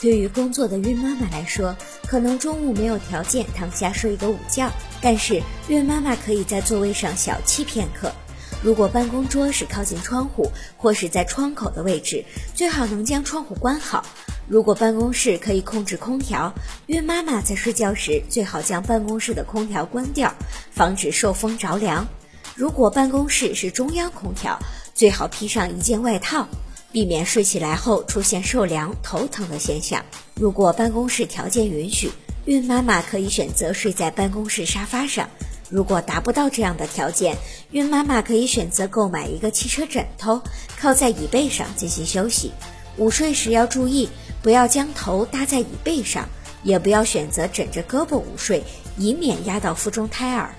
对于工作的孕妈妈来说，可能中午没有条件躺下睡一个午觉，但是孕妈妈可以在座位上小憩片刻。如果办公桌是靠近窗户或是在窗口的位置，最好能将窗户关好。如果办公室可以控制空调，孕妈妈在睡觉时最好将办公室的空调关掉，防止受风着凉。如果办公室是中央空调，最好披上一件外套。避免睡起来后出现受凉、头疼的现象。如果办公室条件允许，孕妈妈可以选择睡在办公室沙发上；如果达不到这样的条件，孕妈妈可以选择购买一个汽车枕头，靠在椅背上进行休息。午睡时要注意，不要将头搭在椅背上，也不要选择枕着胳膊午睡，以免压到腹中胎儿。